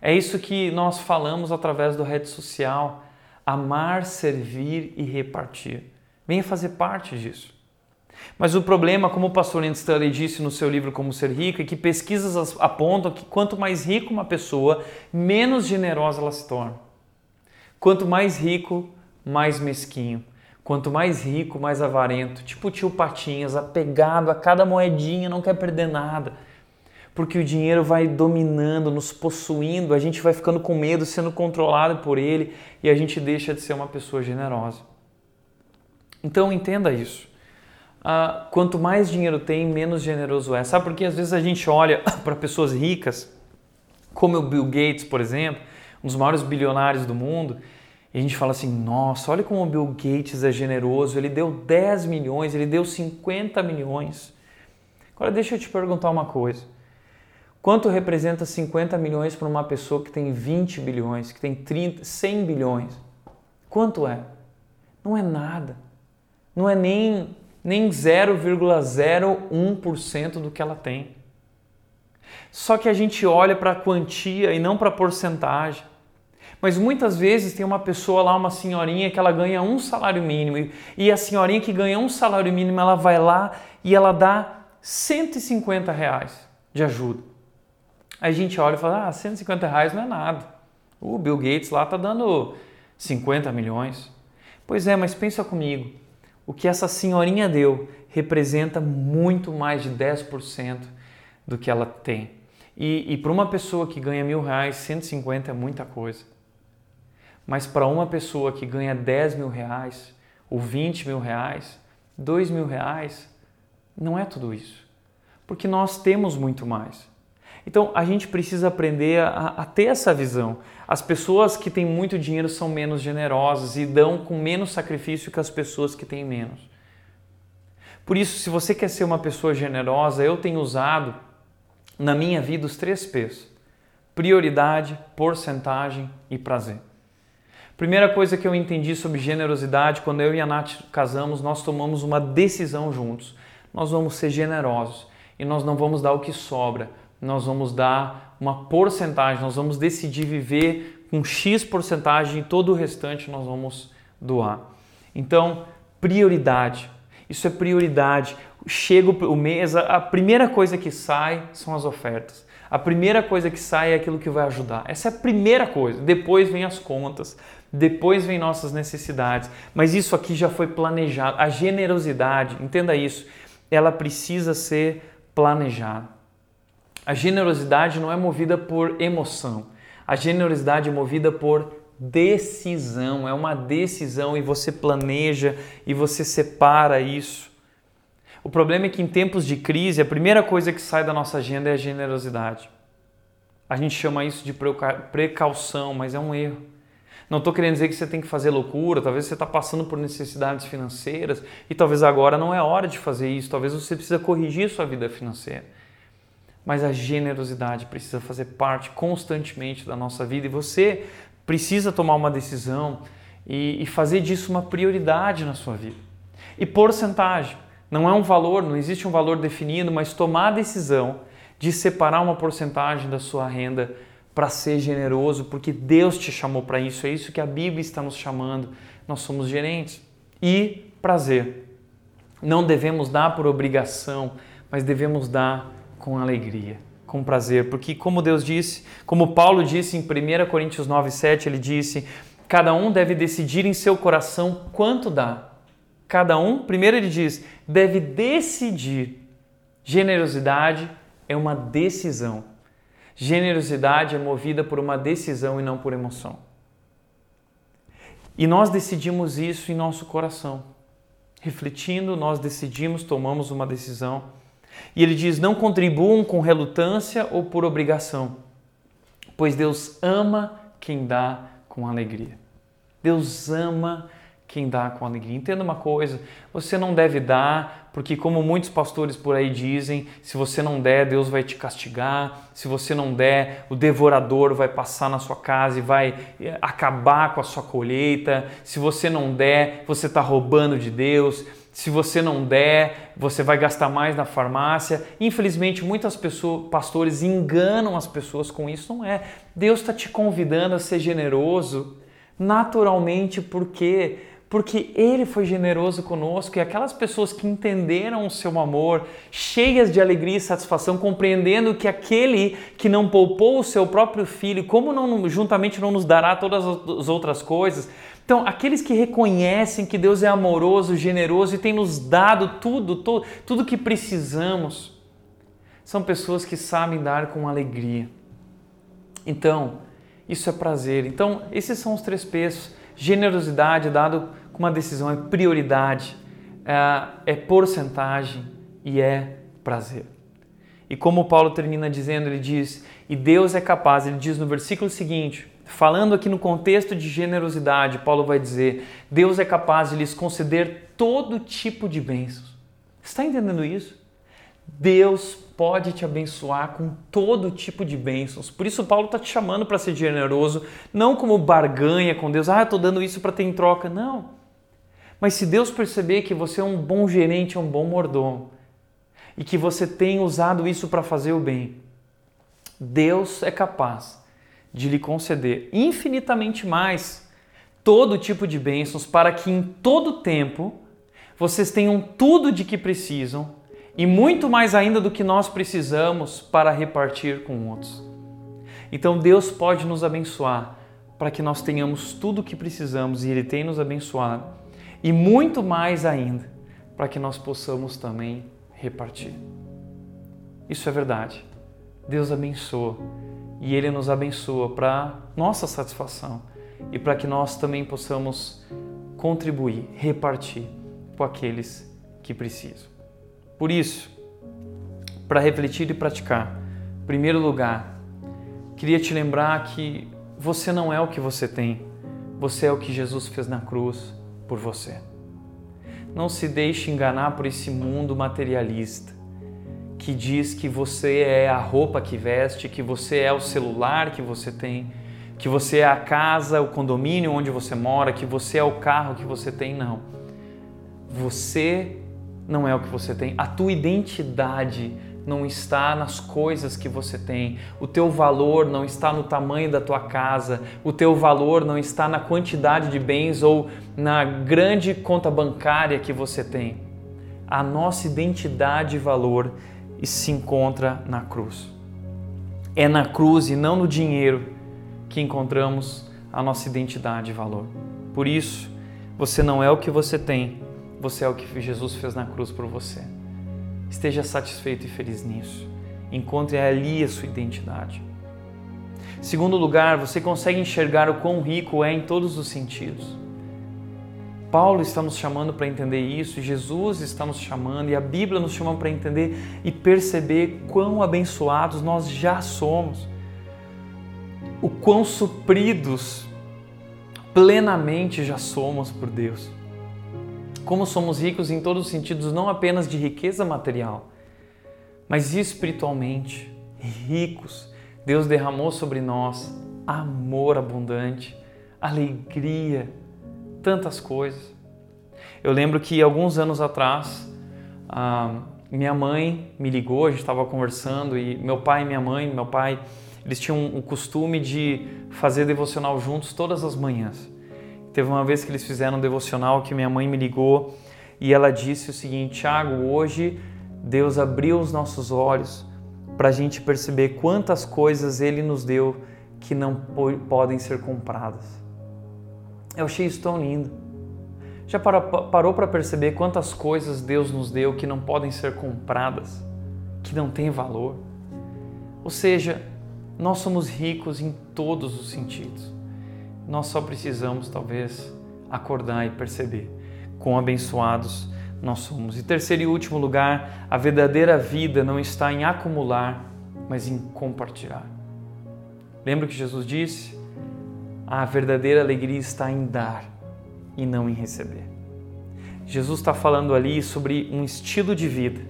É isso que nós falamos através do rede social: amar, servir e repartir. Venha fazer parte disso. Mas o problema, como o pastor Andy Stanley disse no seu livro Como Ser Rico, é que pesquisas apontam que quanto mais rico uma pessoa, menos generosa ela se torna. Quanto mais rico, mais mesquinho. Quanto mais rico, mais avarento. Tipo o tio Patinhas, apegado a cada moedinha, não quer perder nada. Porque o dinheiro vai dominando, nos possuindo, a gente vai ficando com medo, sendo controlado por ele e a gente deixa de ser uma pessoa generosa. Então entenda isso uh, quanto mais dinheiro tem, menos generoso é. Sabe por que às vezes a gente olha para pessoas ricas, como o Bill Gates, por exemplo, um dos maiores bilionários do mundo, e a gente fala assim: nossa, olha como o Bill Gates é generoso, ele deu 10 milhões, ele deu 50 milhões. Agora deixa eu te perguntar uma coisa. Quanto representa 50 milhões para uma pessoa que tem 20 bilhões, que tem 30, 100 bilhões? Quanto é? Não é nada. Não é nem nem 0,01% do que ela tem. Só que a gente olha para a quantia e não para a porcentagem. Mas muitas vezes tem uma pessoa lá, uma senhorinha, que ela ganha um salário mínimo e a senhorinha que ganha um salário mínimo, ela vai lá e ela dá 150 reais de ajuda. Aí a gente olha e fala, ah, 150 reais não é nada. O Bill Gates lá está dando 50 milhões. Pois é, mas pensa comigo, o que essa senhorinha deu representa muito mais de 10% do que ela tem. E, e para uma pessoa que ganha mil reais, 150 é muita coisa. Mas para uma pessoa que ganha 10 mil reais, ou 20 mil reais, 2 mil reais, não é tudo isso. Porque nós temos muito mais. Então a gente precisa aprender a, a, ter essa visão. As pessoas que têm muito dinheiro são menos generosas e dão com menos sacrifício que as pessoas que têm menos. Por isso, se você quer ser uma pessoa generosa, eu tenho usado na minha vida os três P's: prioridade, porcentagem e prazer. Primeira coisa que eu entendi sobre generosidade, quando eu e a Nath casamos, nós tomamos uma decisão juntos. Nós vamos ser generosos e nós não vamos dar o que sobra, nós vamos dar uma porcentagem, nós vamos decidir viver com X porcentagem e todo o restante nós vamos doar. Então, prioridade. Isso é prioridade. Chega o mês, a primeira coisa que sai são as ofertas. A primeira coisa que sai é aquilo que vai ajudar. Essa é a primeira coisa. Depois vem as contas, depois vem nossas necessidades. Mas isso aqui já foi planejado. A generosidade, entenda isso, ela precisa ser planejada. A generosidade não é movida por emoção. A generosidade é movida por decisão. É uma decisão e você planeja e você separa isso. O problema é que em tempos de crise, a primeira coisa que sai da nossa agenda é a generosidade. A gente chama isso de precaução, mas é um erro. Não estou querendo dizer que você tem que fazer loucura, talvez você está passando por necessidades financeiras e talvez agora não é hora de fazer isso, talvez você precisa corrigir sua vida financeira mas a generosidade precisa fazer parte constantemente da nossa vida e você precisa tomar uma decisão e, e fazer disso uma prioridade na sua vida. E porcentagem, não é um valor, não existe um valor definido, mas tomar a decisão de separar uma porcentagem da sua renda para ser generoso, porque Deus te chamou para isso, é isso que a Bíblia está nos chamando. Nós somos gerentes. E prazer. Não devemos dar por obrigação, mas devemos dar com alegria, com prazer, porque como Deus disse, como Paulo disse em 1 Coríntios 9:7, ele disse: "Cada um deve decidir em seu coração quanto dá". Cada um, primeiro ele diz, deve decidir. Generosidade é uma decisão. Generosidade é movida por uma decisão e não por emoção. E nós decidimos isso em nosso coração. Refletindo, nós decidimos, tomamos uma decisão. E ele diz: não contribuam com relutância ou por obrigação, pois Deus ama quem dá com alegria. Deus ama quem dá com alegria. Entenda uma coisa: você não deve dar, porque, como muitos pastores por aí dizem, se você não der, Deus vai te castigar. Se você não der, o devorador vai passar na sua casa e vai eh, acabar com a sua colheita. Se você não der, você está roubando de Deus. Se você não der, você vai gastar mais na farmácia. Infelizmente, muitas pessoas, pastores enganam as pessoas com isso. Não é. Deus está te convidando a ser generoso naturalmente, porque porque Ele foi generoso conosco e aquelas pessoas que entenderam o seu amor, cheias de alegria e satisfação, compreendendo que aquele que não poupou o seu próprio filho, como não, juntamente não nos dará todas as outras coisas? Então, aqueles que reconhecem que Deus é amoroso, generoso e tem nos dado tudo, tudo, que precisamos, são pessoas que sabem dar com alegria. Então, isso é prazer. Então, esses são os três pesos Generosidade dado com uma decisão é prioridade, é, é porcentagem e é prazer. E como Paulo termina dizendo, ele diz: E Deus é capaz, ele diz no versículo seguinte, falando aqui no contexto de generosidade, Paulo vai dizer: Deus é capaz de lhes conceder todo tipo de bênçãos. Está entendendo isso? Deus pode te abençoar com todo tipo de bênçãos. Por isso, Paulo está te chamando para ser generoso, não como barganha com Deus, ah, estou dando isso para ter em troca. Não. Mas se Deus perceber que você é um bom gerente, é um bom mordomo, e que você tem usado isso para fazer o bem, Deus é capaz de lhe conceder infinitamente mais todo tipo de bênçãos para que em todo tempo vocês tenham tudo de que precisam e muito mais ainda do que nós precisamos para repartir com outros. Então Deus pode nos abençoar para que nós tenhamos tudo o que precisamos e Ele tem nos abençoado, e muito mais ainda para que nós possamos também repartir. Isso é verdade. Deus abençoa e Ele nos abençoa para nossa satisfação e para que nós também possamos contribuir, repartir com aqueles que precisam. Por isso, para refletir e praticar, em primeiro lugar, queria te lembrar que você não é o que você tem, você é o que Jesus fez na cruz por você. Não se deixe enganar por esse mundo materialista que diz que você é a roupa que veste, que você é o celular que você tem, que você é a casa, o condomínio onde você mora, que você é o carro que você tem. Não. Você não é o que você tem. A tua identidade não está nas coisas que você tem. O teu valor não está no tamanho da tua casa. O teu valor não está na quantidade de bens ou na grande conta bancária que você tem. A nossa identidade e valor se encontra na cruz. É na cruz e não no dinheiro que encontramos a nossa identidade e valor. Por isso, você não é o que você tem, você é o que Jesus fez na cruz por você. Esteja satisfeito e feliz nisso. Encontre ali a sua identidade. Segundo lugar, você consegue enxergar o quão rico é em todos os sentidos. Paulo está nos chamando para entender isso, Jesus está nos chamando e a Bíblia nos chama para entender e perceber quão abençoados nós já somos, o quão supridos plenamente já somos por Deus como somos ricos em todos os sentidos, não apenas de riqueza material, mas espiritualmente ricos. Deus derramou sobre nós amor abundante, alegria, tantas coisas. Eu lembro que alguns anos atrás, minha mãe me ligou, a gente estava conversando e meu pai e minha mãe, meu pai, eles tinham o costume de fazer devocional juntos todas as manhãs. Teve uma vez que eles fizeram um devocional que minha mãe me ligou e ela disse o seguinte: Tiago, hoje Deus abriu os nossos olhos para a gente perceber quantas coisas Ele nos deu que não podem ser compradas. Achei isso tão lindo. Já parou para perceber quantas coisas Deus nos deu que não podem ser compradas, que não têm valor? Ou seja, nós somos ricos em todos os sentidos. Nós só precisamos, talvez, acordar e perceber quão abençoados nós somos. E terceiro e último lugar, a verdadeira vida não está em acumular, mas em compartilhar. Lembra que Jesus disse? A verdadeira alegria está em dar e não em receber. Jesus está falando ali sobre um estilo de vida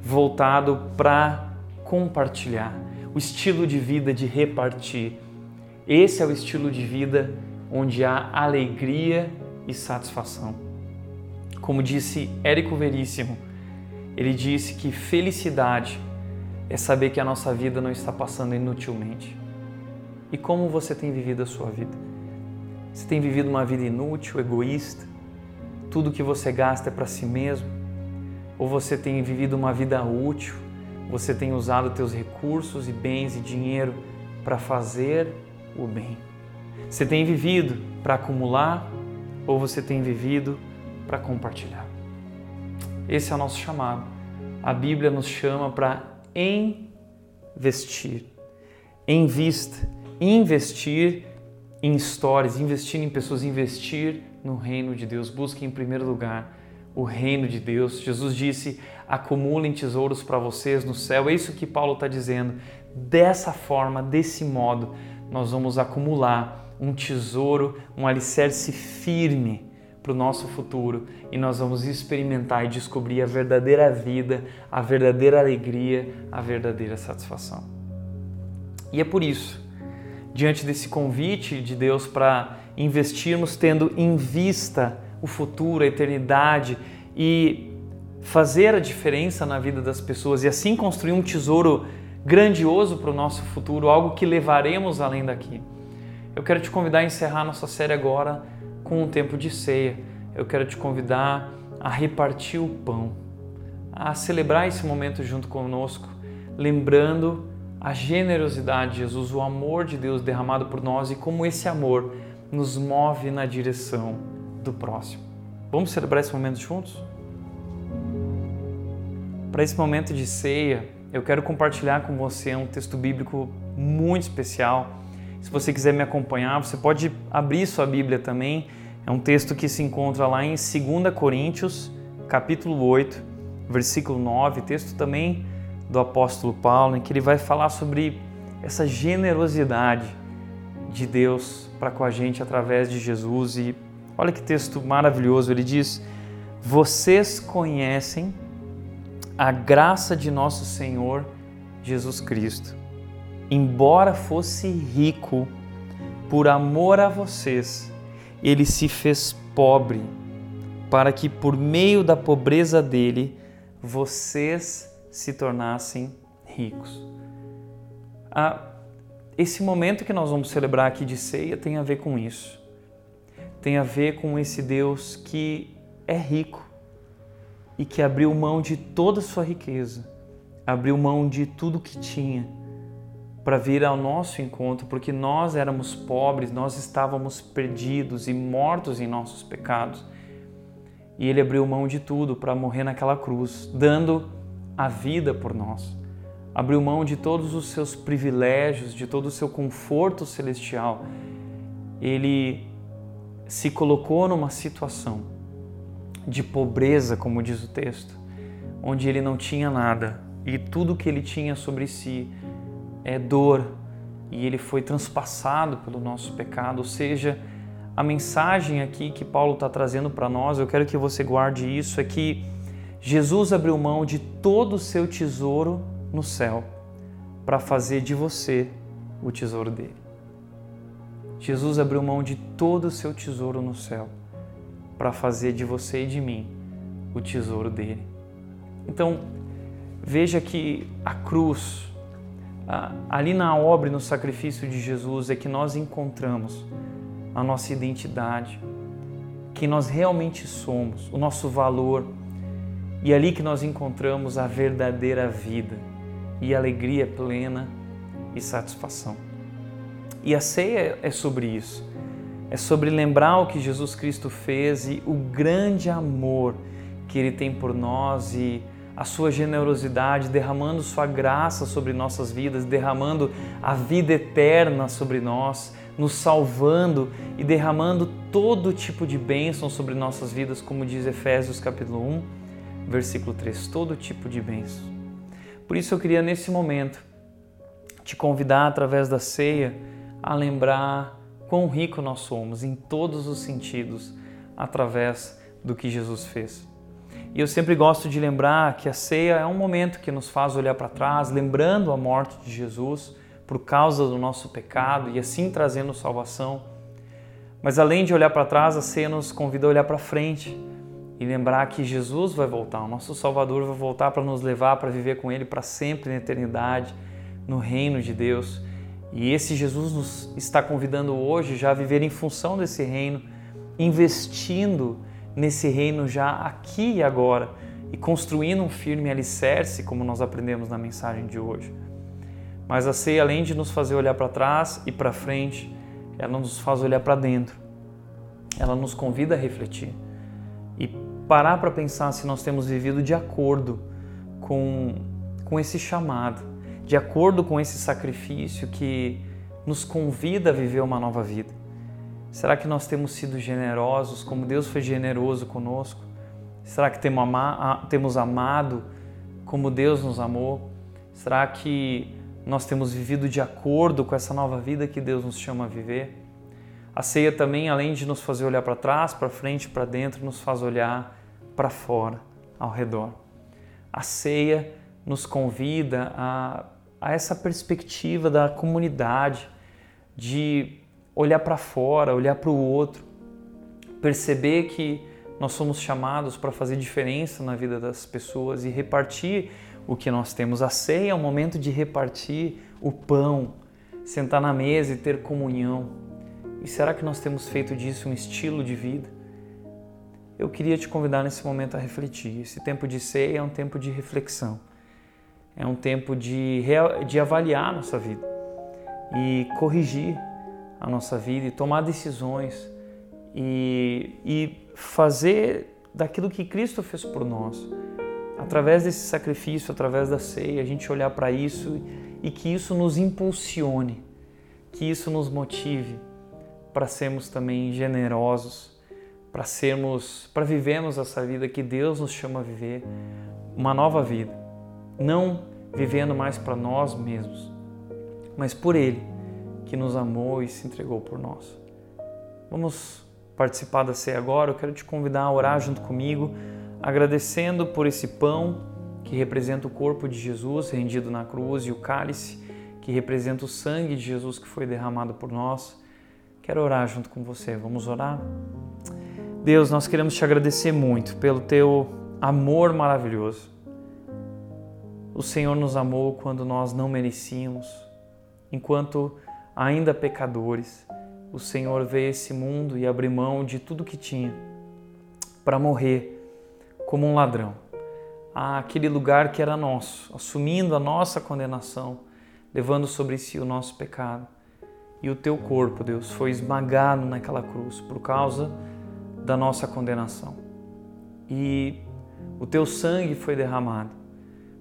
voltado para compartilhar, o estilo de vida de repartir. Esse é o estilo de vida onde há alegria e satisfação. Como disse Érico Veríssimo, ele disse que felicidade é saber que a nossa vida não está passando inutilmente. E como você tem vivido a sua vida? Você tem vivido uma vida inútil, egoísta? Tudo que você gasta é para si mesmo? Ou você tem vivido uma vida útil? Você tem usado teus recursos e bens e dinheiro para fazer o bem? Você tem vivido para acumular ou você tem vivido para compartilhar. Esse é o nosso chamado. A Bíblia nos chama para investir. Invista, investir em histórias, investir em pessoas, investir no reino de Deus. Busque em primeiro lugar o reino de Deus. Jesus disse: acumulem tesouros para vocês no céu. É isso que Paulo está dizendo. Dessa forma, desse modo, nós vamos acumular um tesouro, um alicerce firme para o nosso futuro e nós vamos experimentar e descobrir a verdadeira vida, a verdadeira alegria, a verdadeira satisfação. E é por isso, diante desse convite de Deus para investirmos tendo em vista o futuro, a eternidade e fazer a diferença na vida das pessoas e assim construir um tesouro grandioso para o nosso futuro, algo que levaremos além daqui. Eu quero te convidar a encerrar nossa série agora com um tempo de ceia, eu quero te convidar a repartir o pão, a celebrar esse momento junto conosco, lembrando a generosidade de Jesus, o amor de Deus derramado por nós e como esse amor nos move na direção do próximo. Vamos celebrar esse momento juntos? Para esse momento de ceia, eu quero compartilhar com você um texto bíblico muito especial. Se você quiser me acompanhar, você pode abrir sua Bíblia também é um texto que se encontra lá em 2 Coríntios, capítulo 8, versículo 9, texto também do apóstolo Paulo, em que ele vai falar sobre essa generosidade de Deus para com a gente através de Jesus. E olha que texto maravilhoso, ele diz: Vocês conhecem a graça de nosso Senhor Jesus Cristo. Embora fosse rico, por amor a vocês, ele se fez pobre, para que por meio da pobreza dele vocês se tornassem ricos. Ah, esse momento que nós vamos celebrar aqui de ceia tem a ver com isso. Tem a ver com esse Deus que é rico e que abriu mão de toda a sua riqueza, abriu mão de tudo que tinha para vir ao nosso encontro, porque nós éramos pobres, nós estávamos perdidos e mortos em nossos pecados. E ele abriu mão de tudo para morrer naquela cruz, dando a vida por nós. Abriu mão de todos os seus privilégios, de todo o seu conforto celestial. Ele se colocou numa situação de pobreza, como diz o texto, onde ele não tinha nada e tudo que ele tinha sobre si é dor e ele foi transpassado pelo nosso pecado. Ou seja, a mensagem aqui que Paulo está trazendo para nós, eu quero que você guarde isso, é que Jesus abriu mão de todo o seu tesouro no céu para fazer de você o tesouro dele. Jesus abriu mão de todo o seu tesouro no céu para fazer de você e de mim o tesouro dele. Então, veja que a cruz, ali na obra e no sacrifício de Jesus, é que nós encontramos a nossa identidade, quem nós realmente somos, o nosso valor, e é ali que nós encontramos a verdadeira vida e alegria plena e satisfação. E a ceia é sobre isso. É sobre lembrar o que Jesus Cristo fez e o grande amor que Ele tem por nós e a sua generosidade, derramando sua graça sobre nossas vidas, derramando a vida eterna sobre nós, nos salvando e derramando todo tipo de bênção sobre nossas vidas, como diz Efésios capítulo 1, versículo 3, todo tipo de bênção. Por isso eu queria nesse momento te convidar através da ceia a lembrar quão rico nós somos em todos os sentidos através do que Jesus fez. E eu sempre gosto de lembrar que a ceia é um momento que nos faz olhar para trás, lembrando a morte de Jesus por causa do nosso pecado e assim trazendo salvação. Mas além de olhar para trás, a ceia nos convida a olhar para frente e lembrar que Jesus vai voltar, o nosso Salvador vai voltar para nos levar para viver com Ele para sempre na eternidade, no reino de Deus. E esse Jesus nos está convidando hoje já a viver em função desse reino, investindo nesse reino já aqui e agora e construindo um firme alicerce, como nós aprendemos na mensagem de hoje. Mas a ceia, além de nos fazer olhar para trás e para frente, ela nos faz olhar para dentro. Ela nos convida a refletir parar para pensar se nós temos vivido de acordo com, com esse chamado, de acordo com esse sacrifício que nos convida a viver uma nova vida. Será que nós temos sido generosos como Deus foi generoso conosco? Será que temos amado como Deus nos amou? Será que nós temos vivido de acordo com essa nova vida que Deus nos chama a viver? A ceia também, além de nos fazer olhar para trás, para frente, para dentro, nos faz olhar para fora, ao redor. A ceia nos convida a, a essa perspectiva da comunidade, de olhar para fora, olhar para o outro, perceber que nós somos chamados para fazer diferença na vida das pessoas e repartir o que nós temos. A ceia é o momento de repartir o pão, sentar na mesa e ter comunhão. E será que nós temos feito disso um estilo de vida? Eu queria te convidar nesse momento a refletir. Esse tempo de ceia é um tempo de reflexão, é um tempo de, de avaliar a nossa vida e corrigir a nossa vida e tomar decisões e, e fazer daquilo que Cristo fez por nós. Através desse sacrifício, através da ceia, a gente olhar para isso e que isso nos impulsione, que isso nos motive para sermos também generosos, para sermos, para vivermos essa vida que Deus nos chama a viver, uma nova vida, não vivendo mais para nós mesmos, mas por Ele que nos amou e se entregou por nós. Vamos participar da ceia agora. Eu quero te convidar a orar junto comigo, agradecendo por esse pão que representa o corpo de Jesus rendido na cruz e o cálice que representa o sangue de Jesus que foi derramado por nós. Quero orar junto com você. Vamos orar? Deus, nós queremos te agradecer muito pelo teu amor maravilhoso. O Senhor nos amou quando nós não merecíamos, enquanto ainda pecadores, o Senhor veio a esse mundo e abriu mão de tudo que tinha para morrer como um ladrão, àquele lugar que era nosso, assumindo a nossa condenação, levando sobre si o nosso pecado. E o teu corpo, Deus, foi esmagado naquela cruz por causa da nossa condenação. E o teu sangue foi derramado,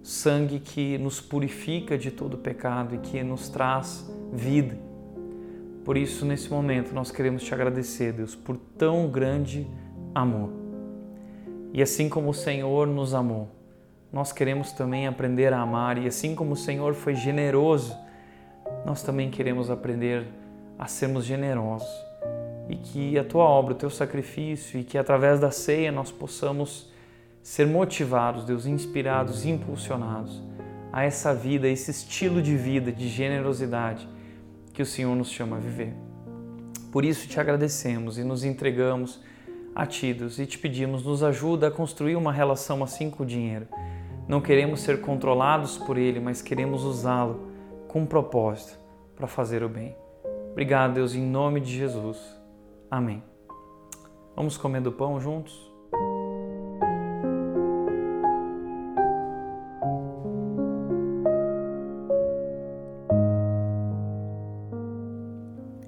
sangue que nos purifica de todo pecado e que nos traz vida. Por isso, nesse momento, nós queremos te agradecer, Deus, por tão grande amor. E assim como o Senhor nos amou, nós queremos também aprender a amar, e assim como o Senhor foi generoso, nós também queremos aprender a sermos generosos. E que a tua obra, o teu sacrifício, e que através da ceia nós possamos ser motivados, Deus, inspirados, impulsionados a essa vida, a esse estilo de vida de generosidade que o Senhor nos chama a viver. Por isso te agradecemos e nos entregamos a Ti, Deus, e te pedimos, nos ajuda a construir uma relação assim com o dinheiro. Não queremos ser controlados por ele, mas queremos usá-lo com propósito para fazer o bem. Obrigado, Deus, em nome de Jesus. Amém. Vamos comer do pão juntos?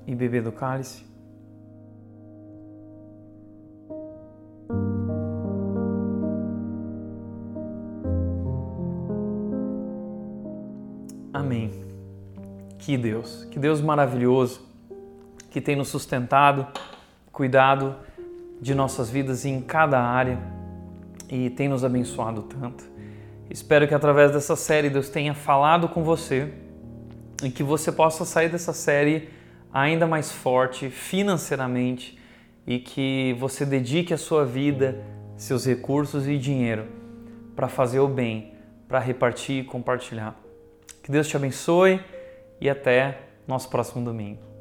E beber do cálice? Amém. Que Deus, que Deus maravilhoso, que tem nos sustentado, cuidado de nossas vidas em cada área e tem nos abençoado tanto. Espero que através dessa série Deus tenha falado com você e que você possa sair dessa série ainda mais forte financeiramente e que você dedique a sua vida, seus recursos e dinheiro para fazer o bem, para repartir e compartilhar. Que Deus te abençoe e até nosso próximo domingo.